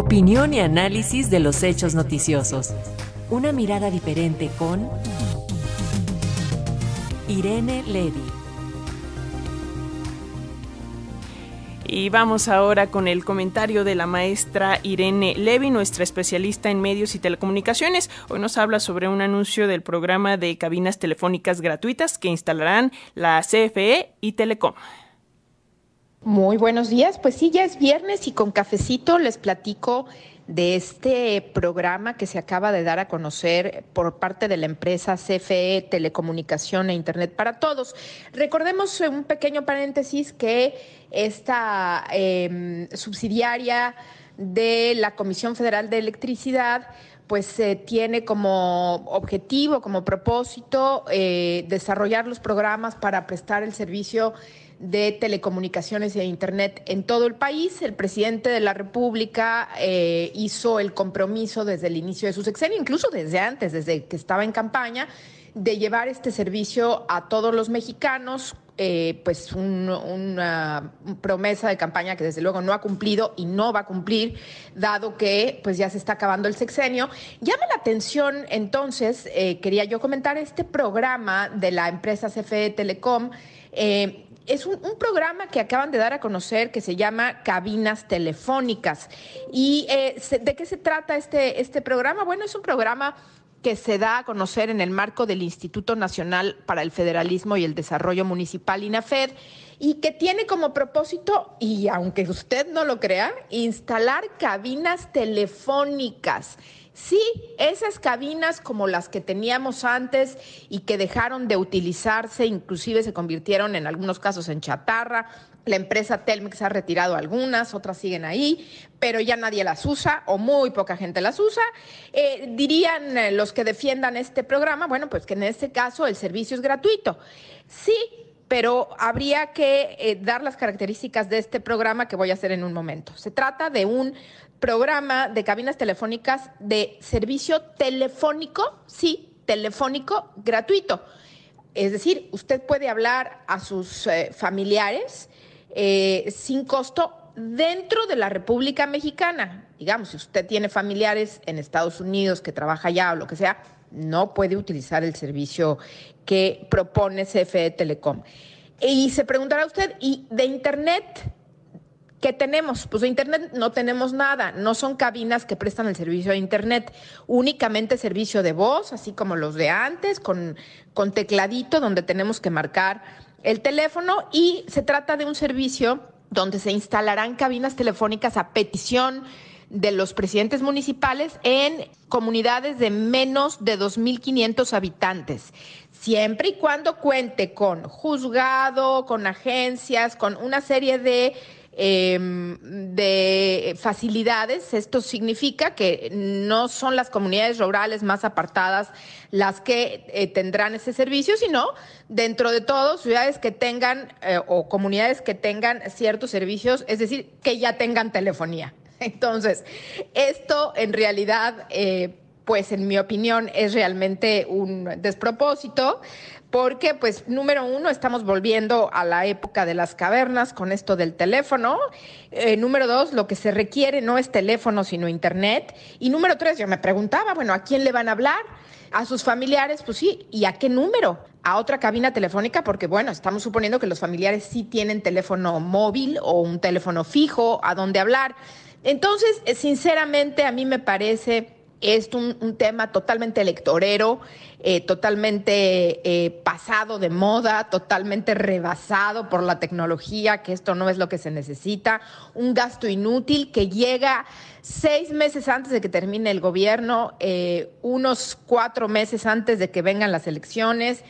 Opinión y análisis de los hechos noticiosos. Una mirada diferente con Irene Levy. Y vamos ahora con el comentario de la maestra Irene Levy, nuestra especialista en medios y telecomunicaciones. Hoy nos habla sobre un anuncio del programa de cabinas telefónicas gratuitas que instalarán la CFE y Telecom. Muy buenos días, pues sí, ya es viernes y con cafecito les platico de este programa que se acaba de dar a conocer por parte de la empresa CFE Telecomunicación e Internet para Todos. Recordemos un pequeño paréntesis que esta em, subsidiaria de la Comisión Federal de Electricidad pues tiene como objetivo, como propósito, eh, desarrollar los programas para prestar el servicio de telecomunicaciones e Internet en todo el país. El presidente de la República eh, hizo el compromiso desde el inicio de su sexenio, incluso desde antes, desde que estaba en campaña, de llevar este servicio a todos los mexicanos, eh, pues una promesa de campaña que desde luego no ha cumplido y no va a cumplir, dado que pues ya se está acabando el sexenio. Llama la atención entonces, eh, quería yo comentar este programa de la empresa CFE Telecom. Eh, es un, programa que acaban de dar a conocer que se llama Cabinas Telefónicas. ¿Y de qué se trata este, este programa? Bueno, es un programa que se da a conocer en el marco del Instituto Nacional para el Federalismo y el Desarrollo Municipal, INAFED, y que tiene como propósito, y aunque usted no lo crea, instalar cabinas telefónicas Sí, esas cabinas como las que teníamos antes y que dejaron de utilizarse, inclusive se convirtieron en algunos casos en chatarra. La empresa Telmex ha retirado algunas, otras siguen ahí, pero ya nadie las usa o muy poca gente las usa. Eh, dirían eh, los que defiendan este programa, bueno, pues que en este caso el servicio es gratuito. Sí, pero habría que eh, dar las características de este programa que voy a hacer en un momento. Se trata de un programa de cabinas telefónicas de servicio telefónico, sí, telefónico gratuito. Es decir, usted puede hablar a sus eh, familiares eh, sin costo dentro de la República Mexicana. Digamos, si usted tiene familiares en Estados Unidos que trabaja allá o lo que sea, no puede utilizar el servicio que propone CFE Telecom. Y se preguntará usted, ¿y de Internet? ¿Qué tenemos? Pues de Internet no tenemos nada, no son cabinas que prestan el servicio de Internet, únicamente servicio de voz, así como los de antes, con, con tecladito donde tenemos que marcar el teléfono y se trata de un servicio donde se instalarán cabinas telefónicas a petición de los presidentes municipales en comunidades de menos de 2.500 habitantes, siempre y cuando cuente con juzgado, con agencias, con una serie de Em, de facilidades. Esto significa que no son las comunidades rurales más apartadas las que eh, tendrán ese servicio, sino dentro de todo ciudades que tengan eh, o comunidades que tengan ciertos servicios, es decir, que ya tengan telefonía. Entonces, esto en realidad... Eh, pues en mi opinión es realmente un despropósito, porque pues número uno, estamos volviendo a la época de las cavernas con esto del teléfono. Eh, número dos, lo que se requiere no es teléfono, sino internet. Y número tres, yo me preguntaba, bueno, ¿a quién le van a hablar? A sus familiares, pues sí, ¿y a qué número? A otra cabina telefónica, porque bueno, estamos suponiendo que los familiares sí tienen teléfono móvil o un teléfono fijo a dónde hablar. Entonces, eh, sinceramente, a mí me parece es un, tema totalmente electorero, eh, totalmente eh, pasado de moda, totalmente rebasado por la tecnología, que esto no es lo que se necesita, un gasto inútil que llega seis meses antes de que termine el gobierno, unos cuatro meses antes de que vengan las elecciones.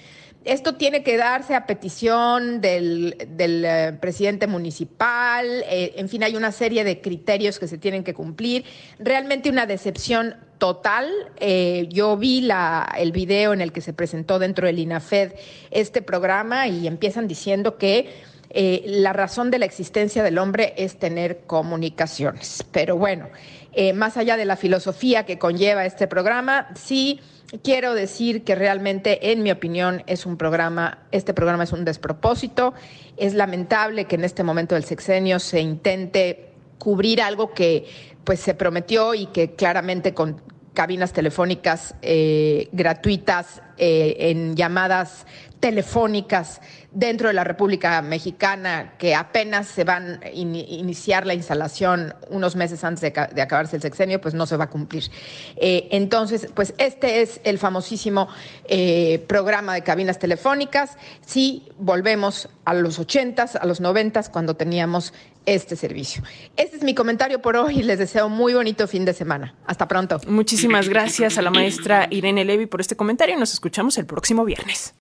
Esto tiene que darse a petición del, del presidente municipal, en fin, hay una serie de criterios que se tienen que cumplir. Realmente una decepción total. Eh, yo vi la, el video en el que se presentó dentro del INAFED este programa y empiezan diciendo que eh, la razón de la existencia del hombre es tener comunicaciones. Pero bueno, eh, más allá de la filosofía que conlleva este programa, sí quiero decir que realmente, en mi opinión, es un programa, este programa es un despropósito. Es lamentable que en este momento del sexenio se intente cubrir algo que pues se prometió y que claramente con cabinas telefónicas eh, gratuitas en llamadas telefónicas dentro de la República Mexicana que apenas se van a iniciar la instalación unos meses antes de, acabarse el sexenio, pues no se va a cumplir. Eh, entonces, pues este es el famosísimo eh, programa de cabinas telefónicas. Si volvemos a los ochentas, a los noventas, cuando teníamos este servicio. Este es mi comentario por hoy y les deseo muy bonito fin de semana. Hasta pronto. Muchísimas gracias a la maestra Irene Levy por este comentario y nos escuchamos el próximo viernes.